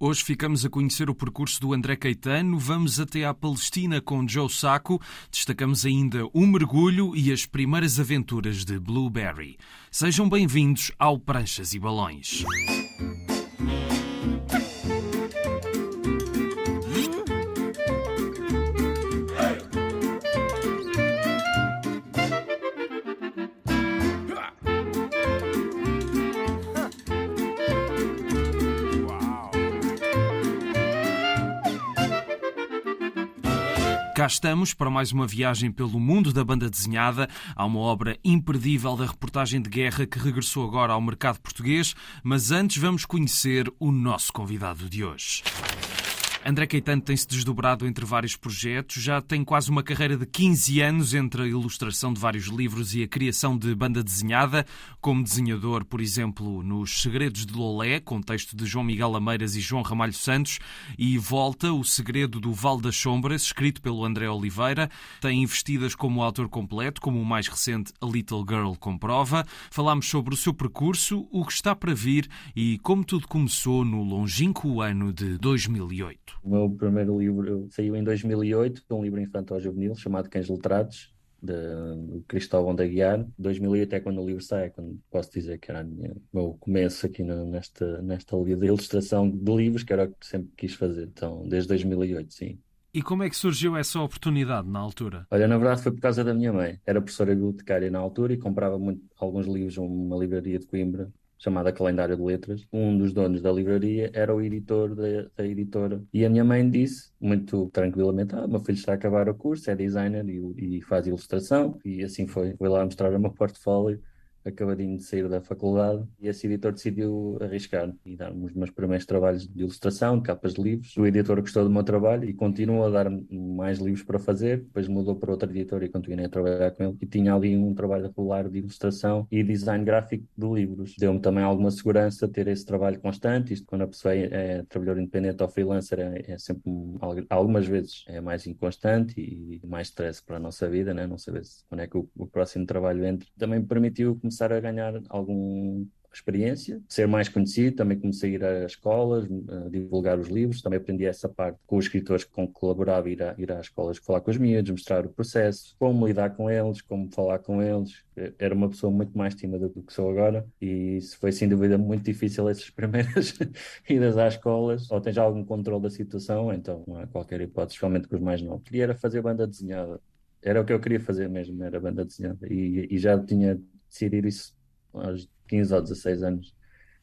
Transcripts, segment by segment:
Hoje ficamos a conhecer o percurso do André Caetano, vamos até à Palestina com Joe Sacco, destacamos ainda o mergulho e as primeiras aventuras de Blueberry. Sejam bem-vindos ao Pranchas e Balões. Cá estamos para mais uma viagem pelo mundo da banda desenhada. Há uma obra imperdível da reportagem de guerra que regressou agora ao mercado português, mas antes vamos conhecer o nosso convidado de hoje. André Caetano tem-se desdobrado entre vários projetos, já tem quase uma carreira de 15 anos entre a ilustração de vários livros e a criação de banda desenhada, como desenhador, por exemplo, nos Segredos de Lolé, com texto de João Miguel Ameiras e João Ramalho Santos, e Volta, O Segredo do Val das Sombras, escrito pelo André Oliveira. Tem investidas como autor completo, como o mais recente A Little Girl comprova. Falámos sobre o seu percurso, o que está para vir e como tudo começou no longínquo ano de 2008. O meu primeiro livro saiu em 2008, um livro infantil-juvenil chamado Cães Letrados, de Cristóvão da Guiar. 2008 é quando o livro sai, é quando posso dizer que era o meu começo aqui no, nesta, nesta de ilustração de livros, que era o que sempre quis fazer. Então, desde 2008, sim. E como é que surgiu essa oportunidade na altura? Olha, na verdade foi por causa da minha mãe. Era professora bibliotecária na altura e comprava muito, alguns livros numa livraria de Coimbra chamada Calendário de Letras. Um dos donos da livraria era o editor da, da editora. E a minha mãe disse, muito tranquilamente: Ah, meu filho está a acabar o curso, é designer e, e faz ilustração. E assim foi. Foi lá mostrar o meu portfólio acabadinho de sair da faculdade e esse editor decidiu arriscar e dar-me os meus primeiros trabalhos de ilustração, capas de livros. O editor gostou do meu trabalho e continuou a dar-me mais livros para fazer. Depois mudou para outro editor e continuei a trabalhar com ele. E tinha ali um trabalho regular de ilustração e design gráfico de livros. Deu-me também alguma segurança ter esse trabalho constante. Isto quando a pessoa é, é trabalhador independente ou freelancer é, é sempre, um, algumas vezes, é mais inconstante e mais stress para a nossa vida, né? não saber quando é que o, o próximo trabalho entra. Também permitiu começar começar a ganhar algum experiência, ser mais conhecido, também comecei a ir às escolas, a divulgar os livros, também aprendi essa parte com os escritores com que colaborava, ir, a, ir às escolas falar com os miúdos, mostrar o processo, como lidar com eles, como falar com eles. Era uma pessoa muito mais tímida do que sou agora e foi sem dúvida muito difícil essas primeiras idas às escolas, ou tens algum controle da situação, então há qualquer hipótese, especialmente com os mais novos. Queria era fazer banda desenhada, era o que eu queria fazer mesmo, era banda desenhada e, e já tinha decidir isso aos 15 ou 16 anos.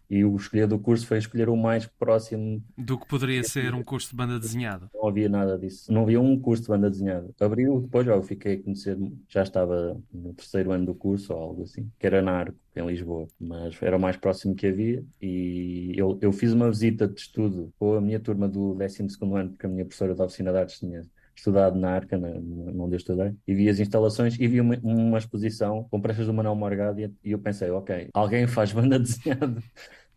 E o escolher do curso foi escolher o mais próximo. Do que poderia ser um curso de banda desenhada. Não havia nada disso. Não havia um curso de banda desenhada. Abriu, depois já eu fiquei a conhecer, já estava no terceiro ano do curso ou algo assim, que era na Arco, em Lisboa. Mas era o mais próximo que havia. E eu, eu fiz uma visita de estudo com a minha turma do 12 ano, porque a minha professora da oficina de artes tinha estudado na Arca, na, onde eu estudei, e vi as instalações e vi uma, uma exposição com peças do Manuel Morgado e, e eu pensei, ok, alguém faz banda desenhada,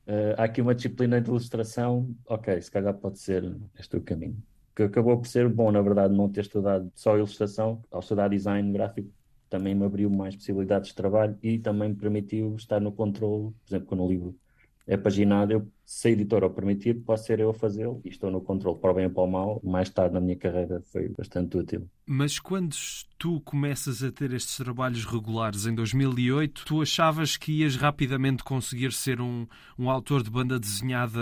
uh, há aqui uma disciplina de ilustração, ok, se calhar pode ser este o caminho. Que acabou por ser bom, na verdade, não ter estudado só ilustração, ao estudar design gráfico, também me abriu mais possibilidades de trabalho e também me permitiu estar no controle, por exemplo, quando o livro é paginado, eu se a editora o permitir, posso ser eu a fazê-lo e estou no controle para o bem ou para o mal. Mais tarde na minha carreira foi bastante útil. Mas quando tu começas a ter estes trabalhos regulares em 2008, tu achavas que ias rapidamente conseguir ser um, um autor de banda desenhada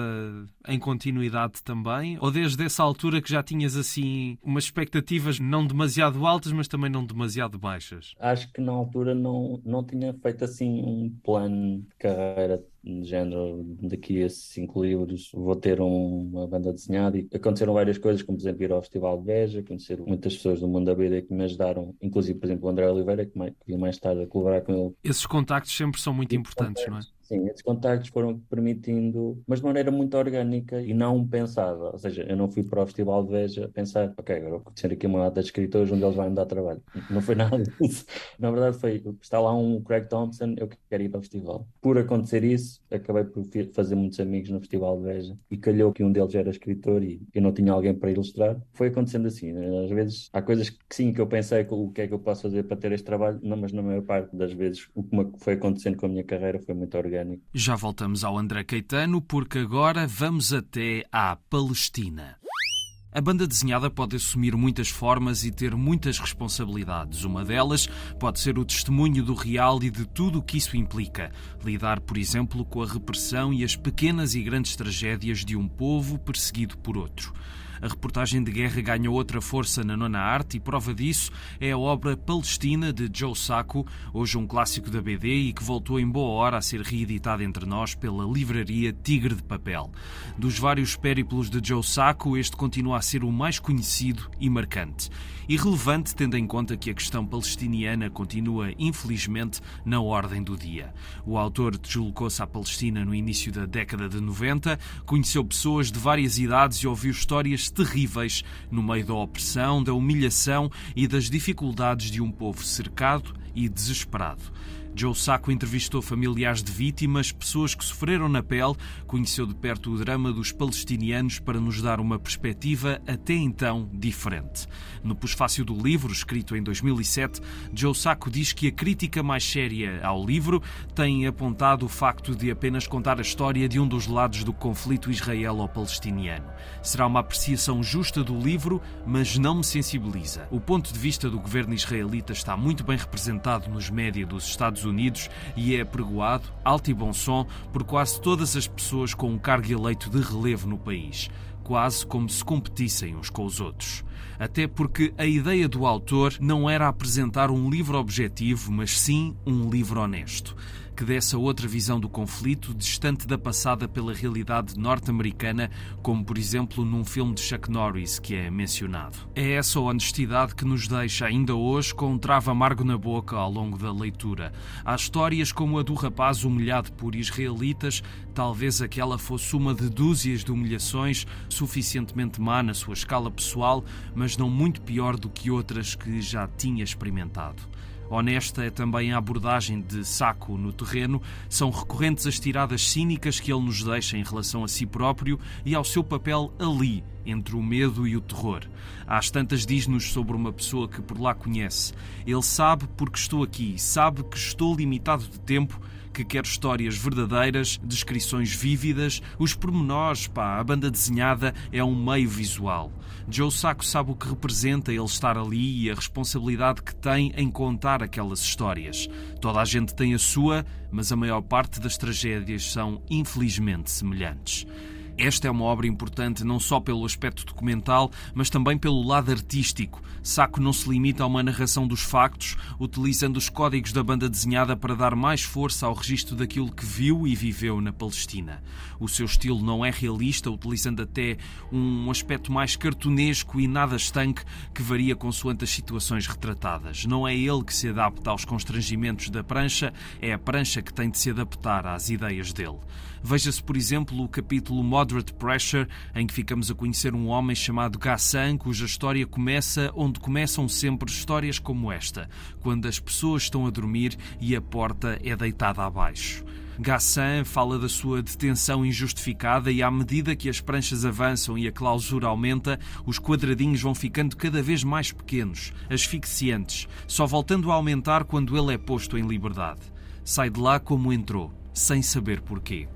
em continuidade também? Ou desde essa altura que já tinhas assim umas expectativas não demasiado altas, mas também não demasiado baixas? Acho que na altura não, não tinha feito assim um plano de carreira de género daqui a cinco livros, vou ter um, uma banda desenhada e aconteceram várias coisas, como por exemplo ir ao Festival de Veja, conhecer muitas pessoas do mundo da BD que me ajudaram, inclusive por exemplo o André Oliveira, que mais, que mais tarde a colaborar com ele. Esses contactos sempre são muito importantes, não é? Sim, esses contactos foram permitindo, mas de maneira muito orgânica e não pensada. Ou seja, eu não fui para o Festival de Veja pensar, ok, agora vou aqui uma data de escritores onde eles vão me dar trabalho. Não foi nada disso. Na verdade, foi, está lá um Craig Thompson, eu quero ir para o festival. Por acontecer isso, acabei por fazer muitos amigos no Festival de Veja e calhou que um deles era escritor e eu não tinha alguém para ilustrar. Foi acontecendo assim. Né? Às vezes há coisas que sim, que eu pensei o que é que eu posso fazer para ter este trabalho, não, mas na maior parte das vezes o que foi acontecendo com a minha carreira foi muito orgânico Já voltamos ao André Caetano, porque agora vamos até à Palestina. A banda desenhada pode assumir muitas formas e ter muitas responsabilidades. Uma delas pode ser o testemunho do real e de tudo o que isso implica. Lidar, por exemplo, com a repressão e as pequenas e grandes tragédias de um povo perseguido por outro. A reportagem de guerra ganha outra força na nona arte e prova disso é a obra Palestina de Joe Sacco, hoje um clássico da BD e que voltou em boa hora a ser reeditada entre nós pela livraria Tigre de Papel. Dos vários périplos de Joe Sacco, este continua a ser o mais conhecido e marcante. E relevante tendo em conta que a questão palestiniana continua, infelizmente, na ordem do dia. O autor deslocou-se à Palestina no início da década de 90, conheceu pessoas de várias idades e ouviu histórias terríveis no meio da opressão, da humilhação e das dificuldades de um povo cercado e desesperado. Joe Sacco entrevistou familiares de vítimas, pessoas que sofreram na pele, conheceu de perto o drama dos palestinianos para nos dar uma perspectiva até então diferente. No pós-fácil do livro, escrito em 2007, Joe Sacco diz que a crítica mais séria ao livro tem apontado o facto de apenas contar a história de um dos lados do conflito israelo-palestiniano. Será uma apreciação justa do livro, mas não me sensibiliza. O ponto de vista do governo israelita está muito bem representado nos média dos Estados Estados Unidos e é pregoado, alto e bom som, por quase todas as pessoas com um cargo eleito de relevo no país, quase como se competissem uns com os outros. Até porque a ideia do autor não era apresentar um livro objetivo, mas sim um livro honesto que desse a outra visão do conflito, distante da passada pela realidade norte-americana, como por exemplo num filme de Chuck Norris que é mencionado. É essa honestidade que nos deixa ainda hoje com um travo amargo na boca ao longo da leitura. Há histórias como a do rapaz humilhado por israelitas, talvez aquela fosse uma de dúzias de humilhações suficientemente má na sua escala pessoal, mas não muito pior do que outras que já tinha experimentado. Honesta é também a abordagem de Saco no terreno. São recorrentes as tiradas cínicas que ele nos deixa em relação a si próprio e ao seu papel ali, entre o medo e o terror. Às tantas diz-nos sobre uma pessoa que por lá conhece. Ele sabe porque estou aqui, sabe que estou limitado de tempo que quer histórias verdadeiras, descrições vívidas, os pormenores, pá, a banda desenhada é um meio visual. Joe Sacco sabe o que representa ele estar ali e a responsabilidade que tem em contar aquelas histórias. Toda a gente tem a sua, mas a maior parte das tragédias são infelizmente semelhantes. Esta é uma obra importante não só pelo aspecto documental, mas também pelo lado artístico. Saco não se limita a uma narração dos factos, utilizando os códigos da banda desenhada para dar mais força ao registro daquilo que viu e viveu na Palestina. O seu estilo não é realista, utilizando até um aspecto mais cartunesco e nada estanque que varia consoante as situações retratadas. Não é ele que se adapta aos constrangimentos da prancha, é a prancha que tem de se adaptar às ideias dele. Veja-se, por exemplo, o capítulo Moderate Pressure, em que ficamos a conhecer um homem chamado Gassan, cuja história começa onde começam sempre histórias como esta, quando as pessoas estão a dormir e a porta é deitada abaixo. Gassan fala da sua detenção injustificada e, à medida que as pranchas avançam e a clausura aumenta, os quadradinhos vão ficando cada vez mais pequenos, asfixiantes, só voltando a aumentar quando ele é posto em liberdade. Sai de lá como entrou, sem saber porquê.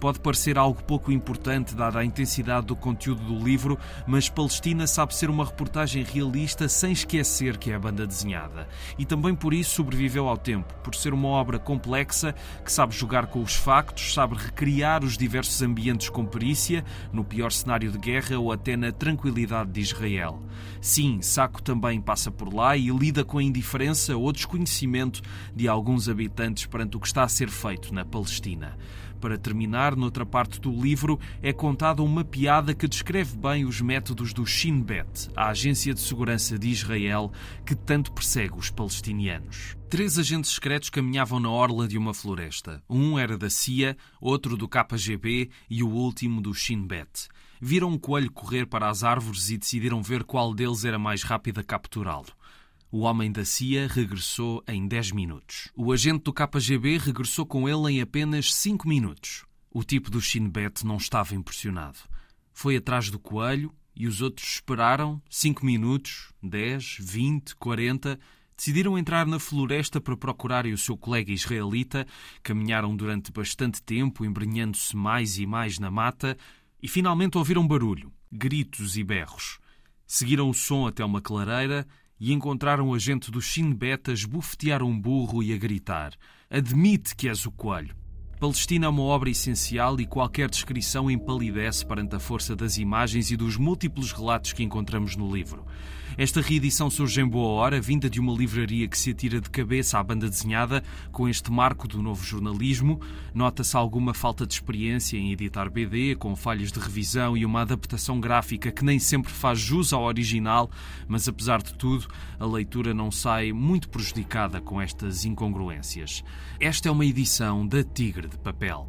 Pode parecer algo pouco importante, dada a intensidade do conteúdo do livro, mas Palestina sabe ser uma reportagem realista sem esquecer que é a banda desenhada. E também por isso sobreviveu ao tempo, por ser uma obra complexa que sabe jogar com os factos, sabe recriar os diversos ambientes com perícia, no pior cenário de guerra ou até na tranquilidade de Israel. Sim, Saco também passa por lá e lida com a indiferença ou desconhecimento de alguns habitantes perante o que está a ser feito na Palestina. Para terminar, noutra parte do livro é contada uma piada que descreve bem os métodos do Shin Bet, a agência de segurança de Israel que tanto persegue os palestinianos. Três agentes secretos caminhavam na orla de uma floresta. Um era da CIA, outro do KGB e o último do Shin Bet. Viram um coelho correr para as árvores e decidiram ver qual deles era mais rápido a capturá-lo. O homem da CIA regressou em 10 minutos. O agente do KGB regressou com ele em apenas 5 minutos. O tipo do Shinbet não estava impressionado. Foi atrás do coelho e os outros esperaram 5 minutos, 10, 20, 40. decidiram entrar na floresta para procurarem o seu colega israelita, caminharam durante bastante tempo, embrenhando-se mais e mais na mata, e finalmente ouviram barulho, gritos e berros. Seguiram o som até uma clareira e encontraram a gente do Shin Bet a esbofetear um burro e a gritar: Admite que és o coelho. Palestina é uma obra essencial e qualquer descrição empalidece perante a força das imagens e dos múltiplos relatos que encontramos no livro. Esta reedição surge em boa hora, vinda de uma livraria que se atira de cabeça à banda desenhada, com este marco do novo jornalismo. Nota-se alguma falta de experiência em editar BD, com falhas de revisão e uma adaptação gráfica que nem sempre faz jus ao original, mas apesar de tudo, a leitura não sai muito prejudicada com estas incongruências. Esta é uma edição da Tigre de Papel.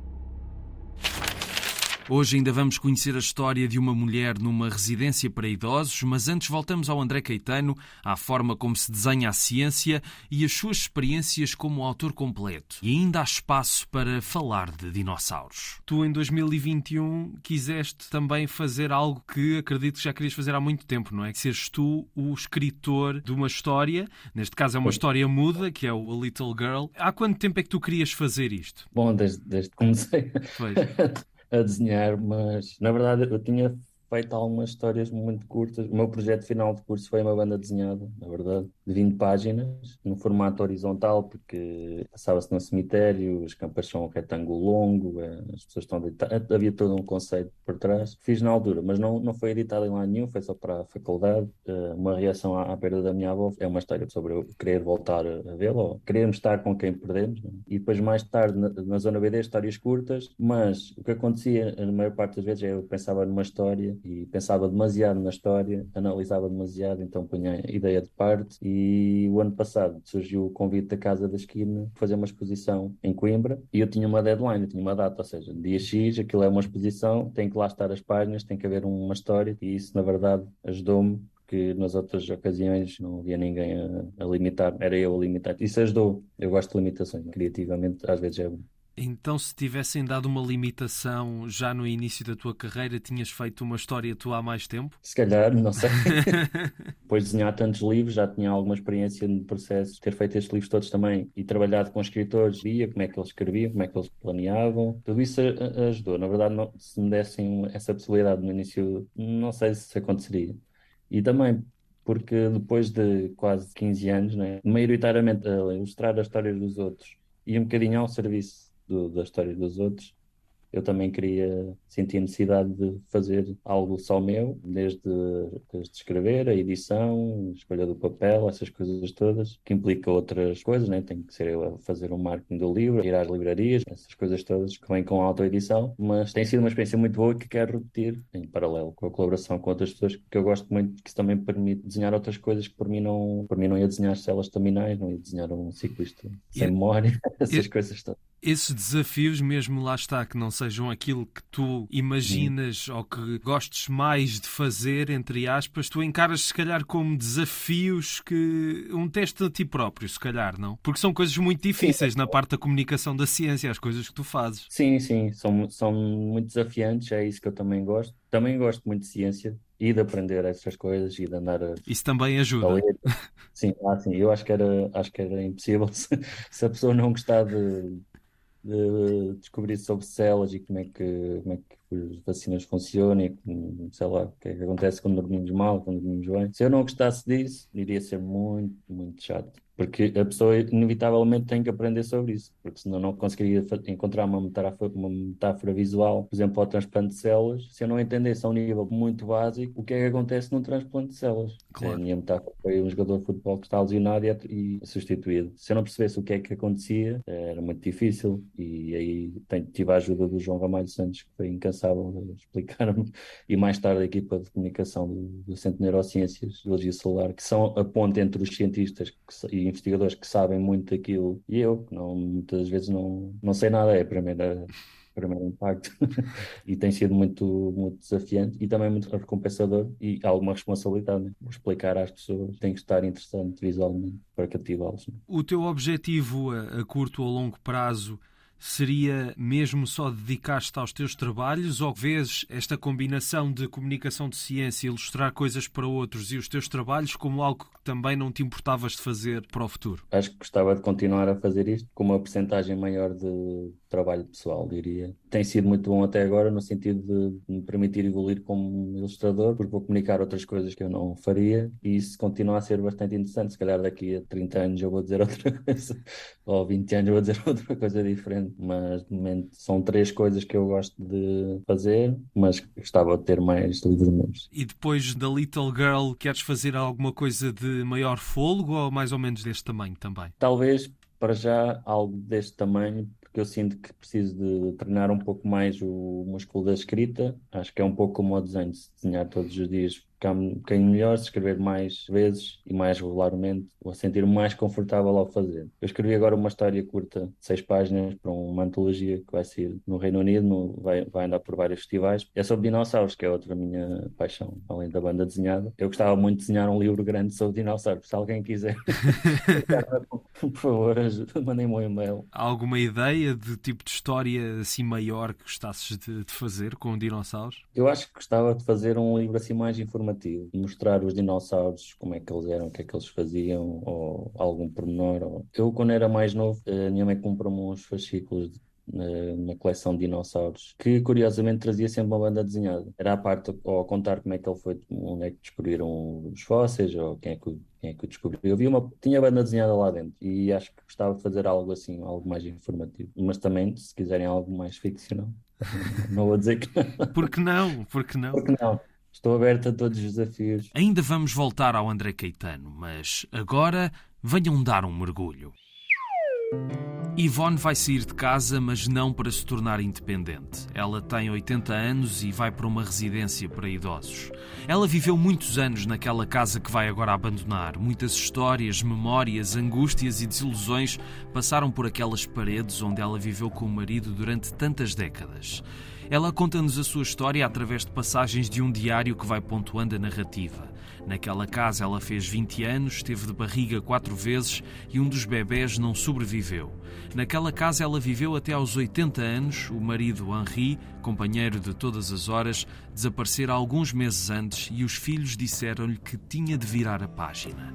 Hoje ainda vamos conhecer a história de uma mulher numa residência para idosos, mas antes voltamos ao André Caetano, à forma como se desenha a ciência e as suas experiências como autor completo. E ainda há espaço para falar de dinossauros. Tu, em 2021, quiseste também fazer algo que acredito que já querias fazer há muito tempo, não é? Que seres tu o escritor de uma história, neste caso é uma história muda, que é o A Little Girl. Há quanto tempo é que tu querias fazer isto? Bom, desde, desde que comecei. Foi. a desenhar, mas na verdade eu tinha feito algumas histórias muito curtas. O meu projeto final de curso foi uma banda desenhada, na verdade, de 20 páginas, num formato horizontal, porque passava-se no cemitério, as campas são um retângulo longo, eh, as pessoas estão deitadas, havia todo um conceito por trás. Fiz na altura, mas não, não foi editado em lá nenhum, foi só para a faculdade. Eh, uma reação à, à perda da minha avó é uma história sobre eu querer voltar a vê-la, ou querermos estar com quem perdemos. Né? E depois, mais tarde, na, na zona BD, histórias curtas, mas o que acontecia, na maior parte das vezes, é eu pensava numa história e pensava demasiado na história, analisava demasiado, então punha a ideia de parte. E o ano passado surgiu o convite da Casa da Esquina fazer uma exposição em Coimbra e eu tinha uma deadline, eu tinha uma data, ou seja, dia X, aquilo é uma exposição, tem que lá estar as páginas, tem que haver uma história e isso, na verdade, ajudou-me que nas outras ocasiões não havia ninguém a, a, limitar, era eu a limitar. Isso ajudou. Eu gosto de limitações, criativamente às vezes é. Então, se tivessem dado uma limitação já no início da tua carreira, tinhas feito uma história tua há mais tempo? Se calhar, não sei. Depois de desenhar tantos livros, já tinha alguma experiência no processo, ter feito estes livros todos também e trabalhado com escritores, via como é que eles escreviam, como é que eles planeavam. Tudo isso ajudou. Na verdade, não, se me dessem essa possibilidade no início, não sei se aconteceria. E também porque depois de quase 15 anos, né, maioritariamente a ilustrar as histórias dos outros e um bocadinho ao serviço do, da história dos outros, eu também queria sentir a necessidade de fazer algo só meu, desde, desde escrever, a edição, a escolha do papel, essas coisas todas, que implica outras coisas, né? Tem que ser eu a fazer o um marketing do livro, ir às livrarias, essas coisas todas que vêm com a autoedição, mas tem sido uma experiência muito boa que quero repetir em paralelo com a colaboração com outras pessoas que eu gosto muito, que isso também permite desenhar outras coisas que por mim não, por mim não ia desenhar células terminais, não ia desenhar um ciclista sem memória, essas coisas todas esses desafios, mesmo lá está, que não sejam aquilo que tu imaginas ou que gostes mais de fazer, entre aspas, tu encaras se calhar como desafios que. um teste a ti próprio, se calhar, não? Porque são coisas muito difíceis sim. na parte da comunicação da ciência, as coisas que tu fazes. Sim, sim, são, são muito desafiantes, é isso que eu também gosto. Também gosto muito de ciência e de aprender essas coisas e de andar a. Isso também ajuda. Sim, ah, sim, eu acho que era, acho que era impossível se, se a pessoa não gostar de de descobrir sobre células e como é que, como é que as vacinas funcionam e sei lá, o que é que acontece quando dormimos mal, quando dormimos bem. Se eu não gostasse disso, iria ser muito, muito chato. Porque a pessoa inevitavelmente tem que aprender sobre isso, porque senão não conseguiria encontrar uma metáfora, uma metáfora visual, por exemplo, ao transplante de células, se eu não entendesse a um nível muito básico o que é que acontece num transplante de células. Claro. A minha metáfora foi um jogador de futebol que está lesionado e, é, e substituído. Se eu não percebesse o que é que acontecia, era muito difícil. E aí tive a ajuda do João Ramalho Santos, que foi incansável a explicar-me, e mais tarde a equipa de comunicação do, do Centro de Neurociências, Biologia Celular, que são a ponte entre os cientistas e investigadores que sabem muito daquilo e eu, que não, muitas vezes não, não sei nada, é a primeira, primeiro impacto e tem sido muito, muito desafiante e também muito recompensador e alguma responsabilidade. Né? Explicar às pessoas tem que estar interessante visualmente para cativá-los. Né? O teu objetivo a, curto ou longo prazo seria mesmo só dedicar-te aos teus trabalhos ou vês esta combinação de comunicação de ciência, ilustrar coisas para outros e os teus trabalhos como algo que também não te importavas de fazer para o futuro? Acho que gostava de continuar a fazer isto com uma porcentagem maior de trabalho pessoal, diria. Tem sido muito bom até agora no sentido de me permitir evoluir como ilustrador, porque vou comunicar outras coisas que eu não faria e isso continua a ser bastante interessante. Se calhar daqui a 30 anos eu vou dizer outra coisa, ou 20 anos eu vou dizer outra coisa diferente, mas de momento são três coisas que eu gosto de fazer, mas gostava de ter mais livros meus. E depois da Little Girl, queres fazer alguma coisa de maior fôlego ou mais ou menos deste tamanho também? Talvez para já algo deste tamanho, eu sinto que preciso de treinar um pouco mais o músculo da escrita. Acho que é um pouco como o desenho, se desenhar todos os dias ficar um bocadinho melhor, se escrever mais vezes e mais regularmente, vou sentir-me mais confortável ao fazer. Eu escrevi agora uma história curta de seis páginas para uma antologia que vai sair no Reino Unido, no, vai, vai andar por vários festivais. É sobre dinossauros, que é outra minha paixão, além da banda desenhada. Eu gostava muito de desenhar um livro grande sobre dinossauros. Se alguém quiser, por favor, mandem-me um e-mail. Há alguma ideia de tipo de história assim maior que gostasses de, de fazer com dinossauros? Eu acho que gostava de fazer um livro assim mais informativo informativo, mostrar os dinossauros, como é que eles eram, o que é que eles faziam, ou algum pormenor. Ou... Eu, quando era mais novo, a minha mãe comprou-me uns fascículos de na coleção de dinossauros, que curiosamente trazia sempre uma banda desenhada. Era a parte ao contar como é que ele foi, onde é que descobriram os fósseis, ou quem é que, quem é que o descobriu. Eu vi uma, tinha banda desenhada lá dentro e acho que gostava de fazer algo assim, algo mais informativo. Mas também, se quiserem algo mais ficcional, não vou dizer que não. Por que não? Por que não? Porque não. Estou aberto a todos os desafios. Ainda vamos voltar ao André Caetano, mas agora venham dar um mergulho. Yvonne vai sair de casa, mas não para se tornar independente. Ela tem 80 anos e vai para uma residência para idosos. Ela viveu muitos anos naquela casa que vai agora abandonar. Muitas histórias, memórias, angústias e desilusões passaram por aquelas paredes onde ela viveu com o marido durante tantas décadas. Ela conta-nos a sua história através de passagens de um diário que vai pontuando a narrativa. Naquela casa ela fez 20 anos, esteve de barriga quatro vezes e um dos bebés não sobreviveu. Naquela casa ela viveu até aos 80 anos, o marido Henri, companheiro de todas as horas, desaparecera alguns meses antes e os filhos disseram-lhe que tinha de virar a página.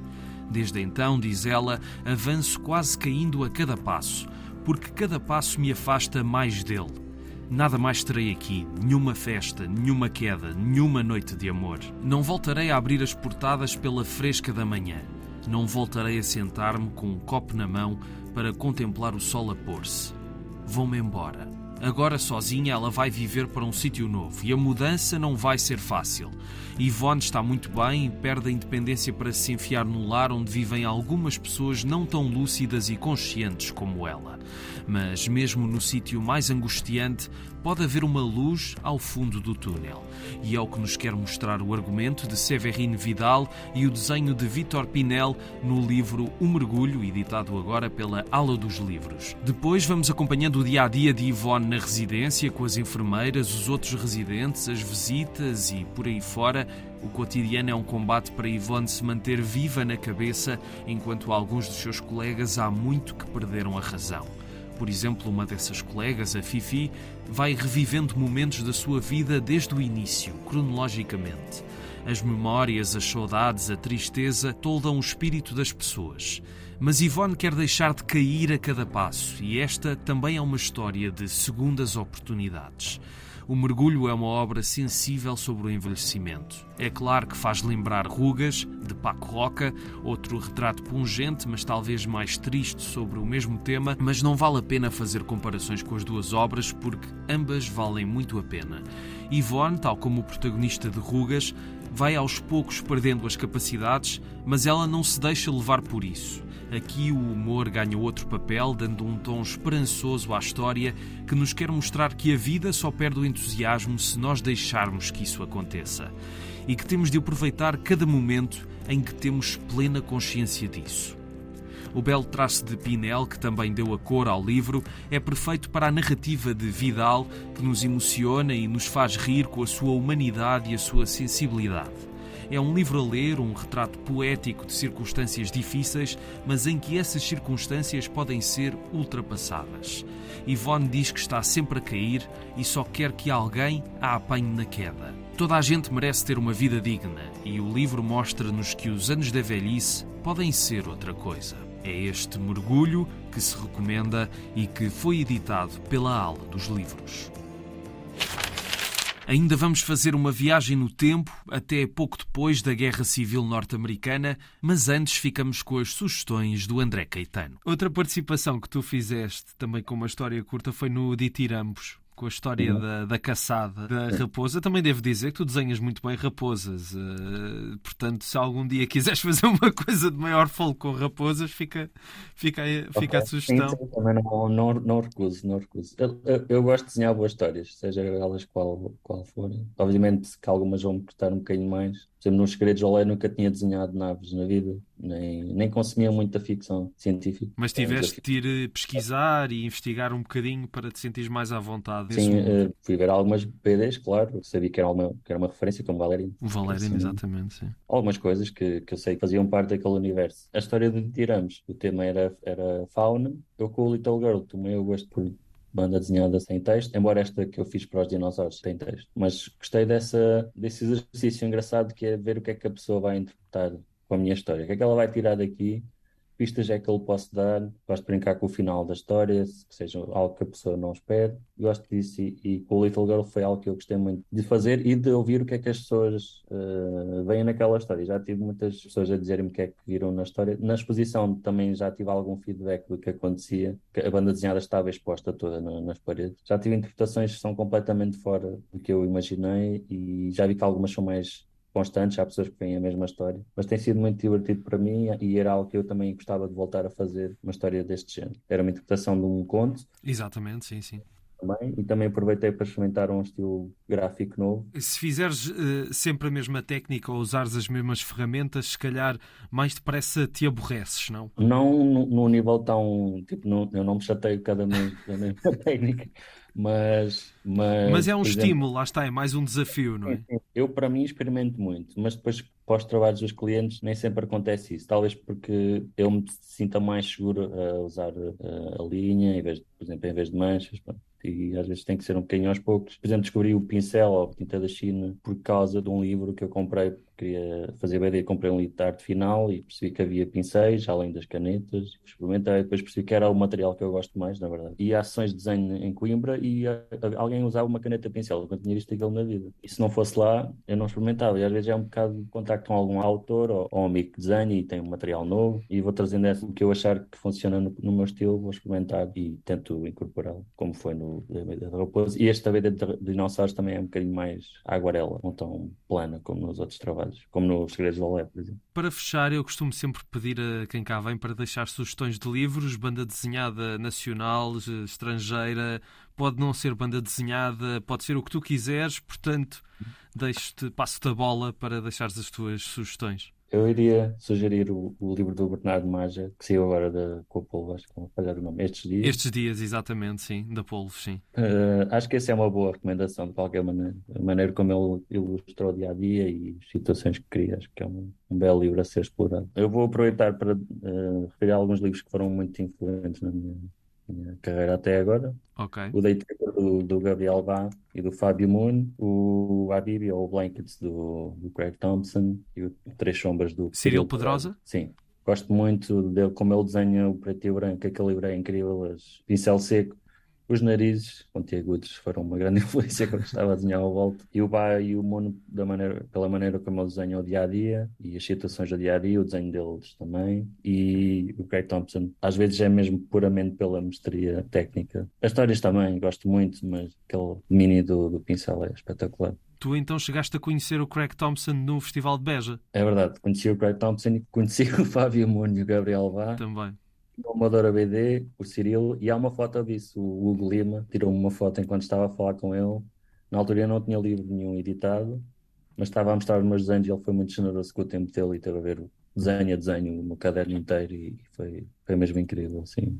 Desde então, diz ela, avanço quase caindo a cada passo, porque cada passo me afasta mais dele. Nada mais terei aqui, nenhuma festa, nenhuma queda, nenhuma noite de amor. Não voltarei a abrir as portadas pela fresca da manhã. Não voltarei a sentar-me com um copo na mão para contemplar o sol a pôr-se. Vou-me embora. Agora sozinha ela vai viver para um sítio novo e a mudança não vai ser fácil. Yvonne está muito bem e perde a independência para se enfiar num lar onde vivem algumas pessoas não tão lúcidas e conscientes como ela. Mas mesmo no sítio mais angustiante, pode haver uma luz ao fundo do túnel. E é o que nos quer mostrar o argumento de Severine Vidal e o desenho de Vitor Pinel no livro O Mergulho, editado agora pela Ala dos Livros. Depois vamos acompanhando o dia a dia de Yvonne na residência, com as enfermeiras, os outros residentes, as visitas e por aí fora. O cotidiano é um combate para Yvonne se manter viva na cabeça, enquanto alguns dos seus colegas há muito que perderam a razão. Por exemplo, uma dessas colegas, a Fifi, vai revivendo momentos da sua vida desde o início, cronologicamente. As memórias, as saudades, a tristeza toldam o espírito das pessoas. Mas Yvonne quer deixar de cair a cada passo, e esta também é uma história de segundas oportunidades. O Mergulho é uma obra sensível sobre o envelhecimento. É claro que faz lembrar Rugas, de Paco Roca, outro retrato pungente, mas talvez mais triste sobre o mesmo tema, mas não vale a pena fazer comparações com as duas obras porque ambas valem muito a pena. Yvonne, tal como o protagonista de Rugas, vai aos poucos perdendo as capacidades, mas ela não se deixa levar por isso. Aqui o humor ganha outro papel, dando um tom esperançoso à história que nos quer mostrar que a vida só perde o entusiasmo se nós deixarmos que isso aconteça. E que temos de aproveitar cada momento em que temos plena consciência disso. O belo traço de Pinel, que também deu a cor ao livro, é perfeito para a narrativa de Vidal, que nos emociona e nos faz rir com a sua humanidade e a sua sensibilidade. É um livro a ler, um retrato poético de circunstâncias difíceis, mas em que essas circunstâncias podem ser ultrapassadas. Yvonne diz que está sempre a cair e só quer que alguém a apanhe na queda. Toda a gente merece ter uma vida digna e o livro mostra-nos que os anos da velhice podem ser outra coisa. É este mergulho que se recomenda e que foi editado pela Ala dos Livros. Ainda vamos fazer uma viagem no tempo, até pouco depois da Guerra Civil Norte-Americana, mas antes ficamos com as sugestões do André Caetano. Outra participação que tu fizeste, também com uma história curta, foi no Ditirambos, com a história da, da, caçada da raposa. Também devo dizer que tu desenhas muito bem raposas. Uh, portanto, se algum dia quiseres fazer uma coisa de maior fogo com raposas, fica, fica, fica okay. a sugestão. Sim, também não, não, não recuso, não recuso. Eu, eu, eu, gosto de desenhar boas histórias, seja elas qual, qual forem. Obviamente que algumas vão me cortar um bocadinho mais, exemplo, nos Segredos Olé nunca tinha desenhado naves na vida, nem, nem consumia muita ficção científica. Mas tiveste de ir eh, pesquisar e investigar um bocadinho para te sentir mais à vontade. Sim, uh, fui ver algumas PDs, claro, sabia que era uma, que era uma referência, como Valérino. O Valérino, assim, exatamente, sim. Algumas coisas que, que eu sei que faziam parte daquele universo. A história de Tiramos, o tema era, era fauna. Eu com o Little Girl tomei o gosto por banda desenhada sem texto, embora esta que eu fiz para os dinossauros tem texto. Mas gostei dessa, desse exercício engraçado que é ver o que é que a pessoa vai interpretar com a minha história. O que é que ela vai tirar daqui pistas é que eu posso dar. Gosto de brincar com o final da história, que seja algo que a pessoa não espere. Gosto disso e, e, com o Little Girl foi algo que eu gostei muito de fazer e de ouvir o que é que as pessoas uh, veem naquela história. Já tive muitas pessoas a dizerem-me o que é que viram na história. Na exposição também já tive algum feedback do que acontecia, que a banda desenhada estava exposta toda na, nas paredes. Já tive interpretações que são completamente fora do que eu imaginei e já vi que algumas são mais constantes, há pessoas que veem a mesma história, mas tem sido muito divertido para mim e era algo que eu também gostava de voltar a fazer, uma história deste género. Era uma interpretação de um conto. Exatamente, sim, sim. Também, e também aproveitei para experimentar um estilo gráfico novo. Se fizeres uh, sempre a mesma técnica ou usares as mesmas ferramentas, se calhar mais depressa te aborreces, não? Não num nível tão. Tipo, não, eu não me chateio cada vez da mesma técnica. Mas, mas, mas é um exemplo, estímulo, lá está, é mais um desafio, não é? Eu, para mim, experimento muito, mas depois, para os trabalhos dos clientes, nem sempre acontece isso. Talvez porque eu me sinta mais seguro a usar a, eh, a linha, em vez de, por exemplo, em vez de manchas. Pronto e às vezes tem que ser um bocadinho aos poucos. Por exemplo, descobri o pincel ou tinta da China por causa de um livro que eu comprei, queria fazer BD, comprei um livro de arte final e percebi que havia pincéis, além das canetas. Experimentei, depois percebi que era o material que eu gosto mais, na verdade. E há sessões de desenho em Coimbra e a, alguém usava uma caneta pincel, eu nunca tinha visto aquilo na vida. E se não fosse lá, eu não experimentava. E às vezes é um bocado de contacto com algum autor ou, ou um amigo que desenha e tem um material novo e vou trazendo o que eu achar que funciona no, no meu estilo, vou experimentar e tento incorporá-lo, como foi no da Raposa. E este BD de dinossauros também é um bocadinho mais aguarela, não tão plana como nos outros trabalhos, como nos Segredos do Olé, por exemplo. Para fechar, eu costumo sempre pedir a quem cá vem para deixar sugestões de livros, banda desenhada nacional, estrangeira, pode não ser banda desenhada, pode ser o que tu quiseres, portanto, deixo-te, passo-te a bola para deixares as tuas sugestões. Eu iria sugerir o, o, livro do Bernardo Maja, que saiu agora da, com a Polvo, acho que vou falhar o nome, Estes Dias. Estes Dias, exatamente, sim, da Polvo, sim. Uh, acho que essa é uma boa recomendação, de qualquer maneira. A maneira como ele ilustrou o dia a dia e as situações que cria, acho que é um, um belo livro a ser explorado. Eu vou aproveitar para uh, referir alguns livros que foram muito influentes na minha minha carreira até agora. Okay. O Day do, do Gabriel Bá e do Fábio Moon, o Habibi ou o Blankets do, do Craig Thompson e o Três Sombras do Cyril Pedrosa. Sim. Gosto muito dele, como ele desenha o preto e branco, aquele livro é incrível, pincel seco os narizes pontiagudos foram uma grande influência quando estava a desenhar ao volta. E o Bá e o Mono, da maneira, pela maneira como eles desenham o dia a dia e as situações do dia a dia, o desenho deles também. E o Craig Thompson, às vezes é mesmo puramente pela mestria técnica. As histórias também gosto muito, mas aquele mini do, do pincel é espetacular. Tu então chegaste a conhecer o Craig Thompson no Festival de Beja. É verdade, conheci o Craig Thompson e conheci o Fábio Moon e o Gabriel Bá. Também o Amador ABD, o Cirilo, e há uma foto disso. O Hugo Lima tirou-me uma foto enquanto estava a falar com ele. Na altura eu não tinha livro nenhum editado, mas estava a mostrar os meus desenhos e ele foi muito generoso com o tempo dele e teve a ver desenho a desenho no caderno inteiro e foi, foi mesmo incrível, sim.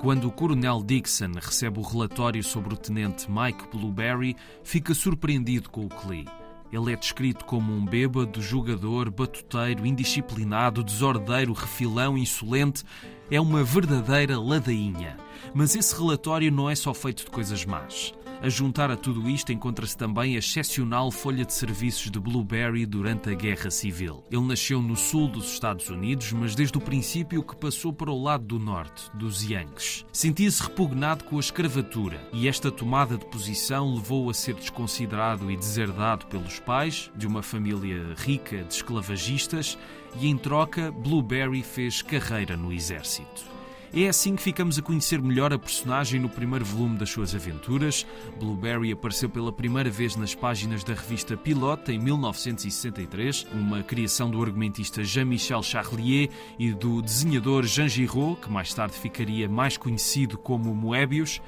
Quando o Coronel Dixon recebe o relatório sobre o tenente Mike Blueberry, fica surpreendido com o que lê. Ele é descrito como um bêbado, jogador, batuteiro, indisciplinado, desordeiro, refilão, insolente. É uma verdadeira ladainha. Mas esse relatório não é só feito de coisas más. A juntar a tudo isto encontra-se também a excepcional folha de serviços de Blueberry durante a Guerra Civil. Ele nasceu no sul dos Estados Unidos, mas desde o princípio que passou para o lado do norte, dos Yankees. Sentia-se repugnado com a escravatura e esta tomada de posição levou-o a ser desconsiderado e deserdado pelos pais, de uma família rica de esclavagistas, e em troca, Blueberry fez carreira no exército. É assim que ficamos a conhecer melhor a personagem no primeiro volume das suas aventuras. Blueberry apareceu pela primeira vez nas páginas da revista Pilote em 1963, uma criação do argumentista Jean-Michel Charlier e do desenhador Jean Giraud, que mais tarde ficaria mais conhecido como Moebius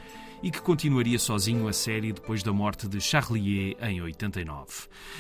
e que continuaria sozinho a série depois da morte de Charlier em 89.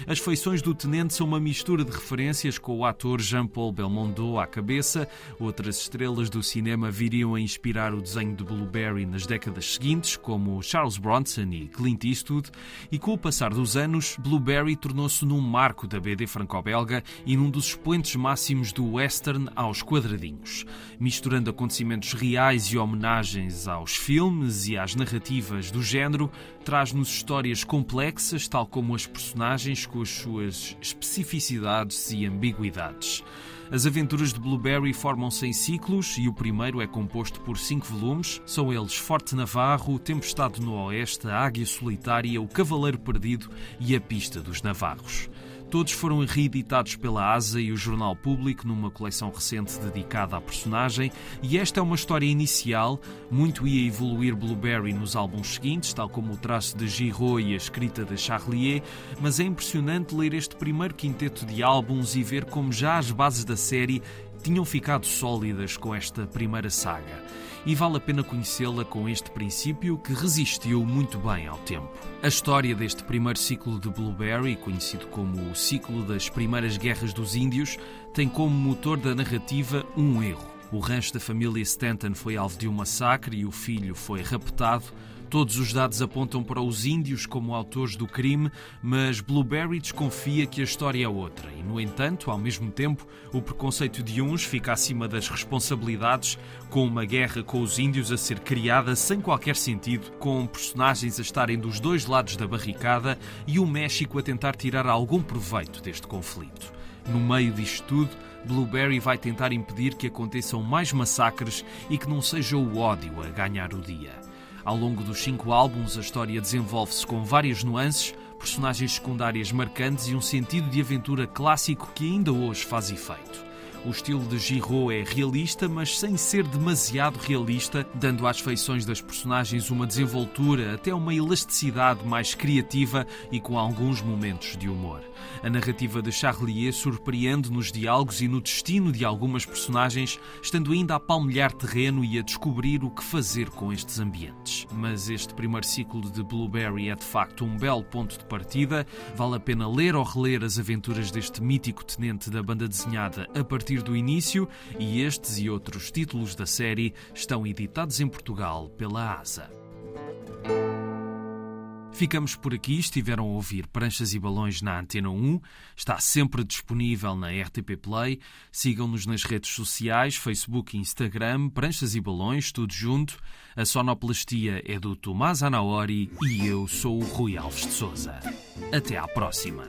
As feições do Tenente são uma mistura de referências com o ator Jean-Paul Belmondo à cabeça. Outras estrelas do cinema viriam a inspirar o desenho de Blueberry nas décadas seguintes, como Charles Bronson e Clint Eastwood, e com o passar dos anos, Blueberry tornou-se num marco da BD franco-belga e num dos expoentes máximos do western aos quadradinhos, misturando acontecimentos reais e homenagens aos filmes e às narrativas narrativas do género, traz-nos histórias complexas, tal como as personagens, com as suas especificidades e ambiguidades. As aventuras de Blueberry formam-se em ciclos e o primeiro é composto por cinco volumes. São eles Forte Navarro, Tempestade no Oeste, a Águia Solitária, o Cavaleiro Perdido e a Pista dos Navarros. Todos foram reeditados pela ASA e o Jornal Público numa coleção recente dedicada à personagem, e esta é uma história inicial. Muito ia evoluir Blueberry nos álbuns seguintes, tal como o traço de Giraud e a escrita de Charlier, mas é impressionante ler este primeiro quinteto de álbuns e ver como já as bases da série tinham ficado sólidas com esta primeira saga e vale a pena conhecê-la com este princípio que resistiu muito bem ao tempo. A história deste primeiro ciclo de Blueberry, conhecido como o ciclo das primeiras guerras dos índios, tem como motor da narrativa um erro. O rancho da família Stanton foi alvo de um massacre e o filho foi raptado, Todos os dados apontam para os índios como autores do crime, mas Blueberry desconfia que a história é outra. E, no entanto, ao mesmo tempo, o preconceito de uns fica acima das responsabilidades, com uma guerra com os índios a ser criada sem qualquer sentido, com personagens a estarem dos dois lados da barricada e o México a tentar tirar algum proveito deste conflito. No meio disto tudo, Blueberry vai tentar impedir que aconteçam mais massacres e que não seja o ódio a ganhar o dia. Ao longo dos cinco álbuns, a história desenvolve-se com várias nuances, personagens secundárias marcantes e um sentido de aventura clássico que ainda hoje faz efeito. O estilo de Giraud é realista, mas sem ser demasiado realista, dando às feições das personagens uma desenvoltura, até uma elasticidade mais criativa e com alguns momentos de humor. A narrativa de Charlier surpreende nos diálogos e no destino de algumas personagens, estando ainda a palmilhar terreno e a descobrir o que fazer com estes ambientes. Mas este primeiro ciclo de Blueberry é de facto um belo ponto de partida. Vale a pena ler ou reler as aventuras deste mítico tenente da banda desenhada a partir partir do início e estes e outros títulos da série estão editados em Portugal pela ASA. Ficamos por aqui. Estiveram a ouvir Pranchas e Balões na Antena 1. Está sempre disponível na RTP Play. Sigam-nos nas redes sociais, Facebook e Instagram. Pranchas e Balões, tudo junto. A sonoplastia é do Tomás Anaori e eu sou o Rui Alves de Souza. Até à próxima.